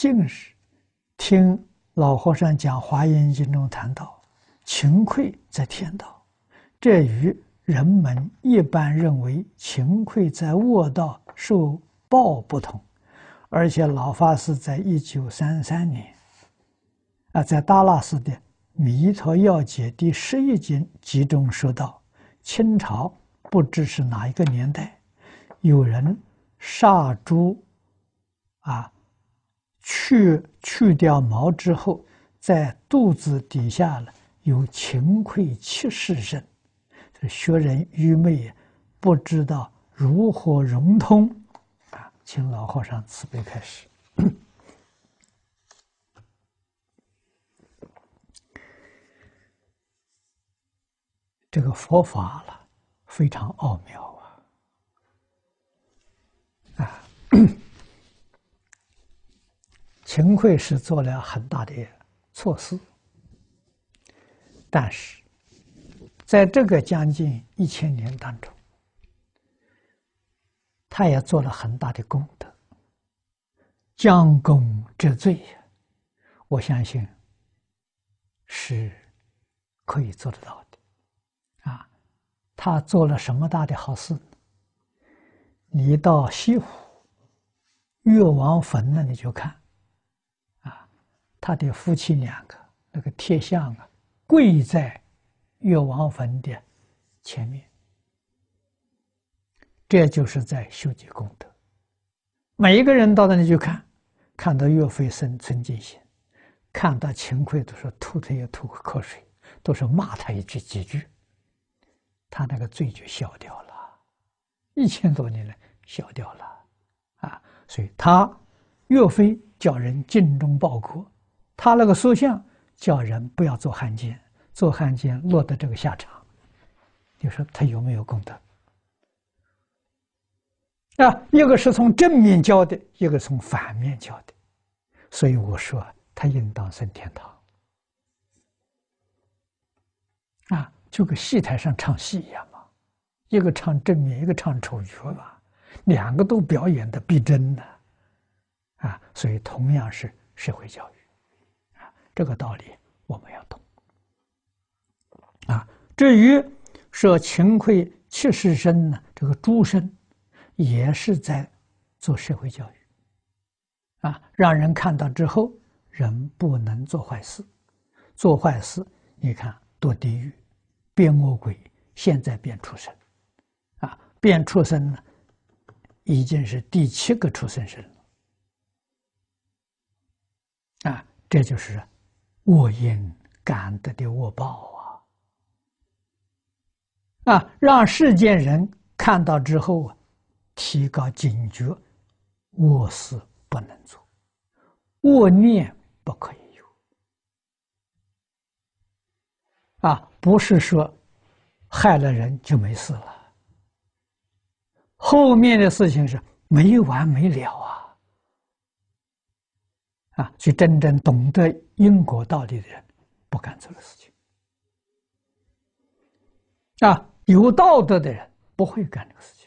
近日听老和尚讲《华严经》中谈到，勤愧在天道，这与人们一般认为勤愧在恶道受报不同。而且老法师在一九三三年，啊，在达拉寺的《弥陀要解》第十一经集中说道：清朝不知是哪一个年代，有人杀猪，啊，去去掉毛之后，在肚子底下呢有惭愧七世身，这学人愚昧，不知道如何融通。啊请老和尚慈悲开始。这个佛法了非常奥妙啊！啊，秦桧是做了很大的错事，但是在这个将近一千年当中。他也做了很大的功德，将功折罪！我相信是可以做得到的。啊，他做了什么大的好事？你到西湖岳王坟那里去看，他的夫妻两个那个铁像啊，跪在岳王坟的前面。这就是在修积功德。每一个人到那里去看，看到岳飞生存净心，看到秦桧都是吐他也吐口水，都是骂他一句几句，他那个罪就消掉了。一千多年来消掉了，啊，所以他岳飞叫人精忠报国，他那个塑像叫人不要做汉奸，做汉奸落得这个下场，你说他有没有功德？啊，一个是从正面教的，一个从反面教的，所以我说他应当升天堂。啊，就跟戏台上唱戏一样嘛，一个唱正面，一个唱丑角吧，两个都表演的逼真的，啊，所以同样是社会教育，这个道理我们要懂。啊，至于说惭愧七世身呢，这个诸身。也是在做社会教育，啊，让人看到之后，人不能做坏事。做坏事，你看堕地狱，变恶鬼，现在变畜生，啊，变畜生呢，已经是第七个畜生身了，啊，这就是恶因感得的恶报啊，啊，让世间人看到之后啊。提高警觉，恶事不能做，恶念不可以有。啊，不是说害了人就没事了，后面的事情是没完没了啊！啊，所以真正懂得因果道理的人不干这个事情。啊，有道德的人不会干这个事情。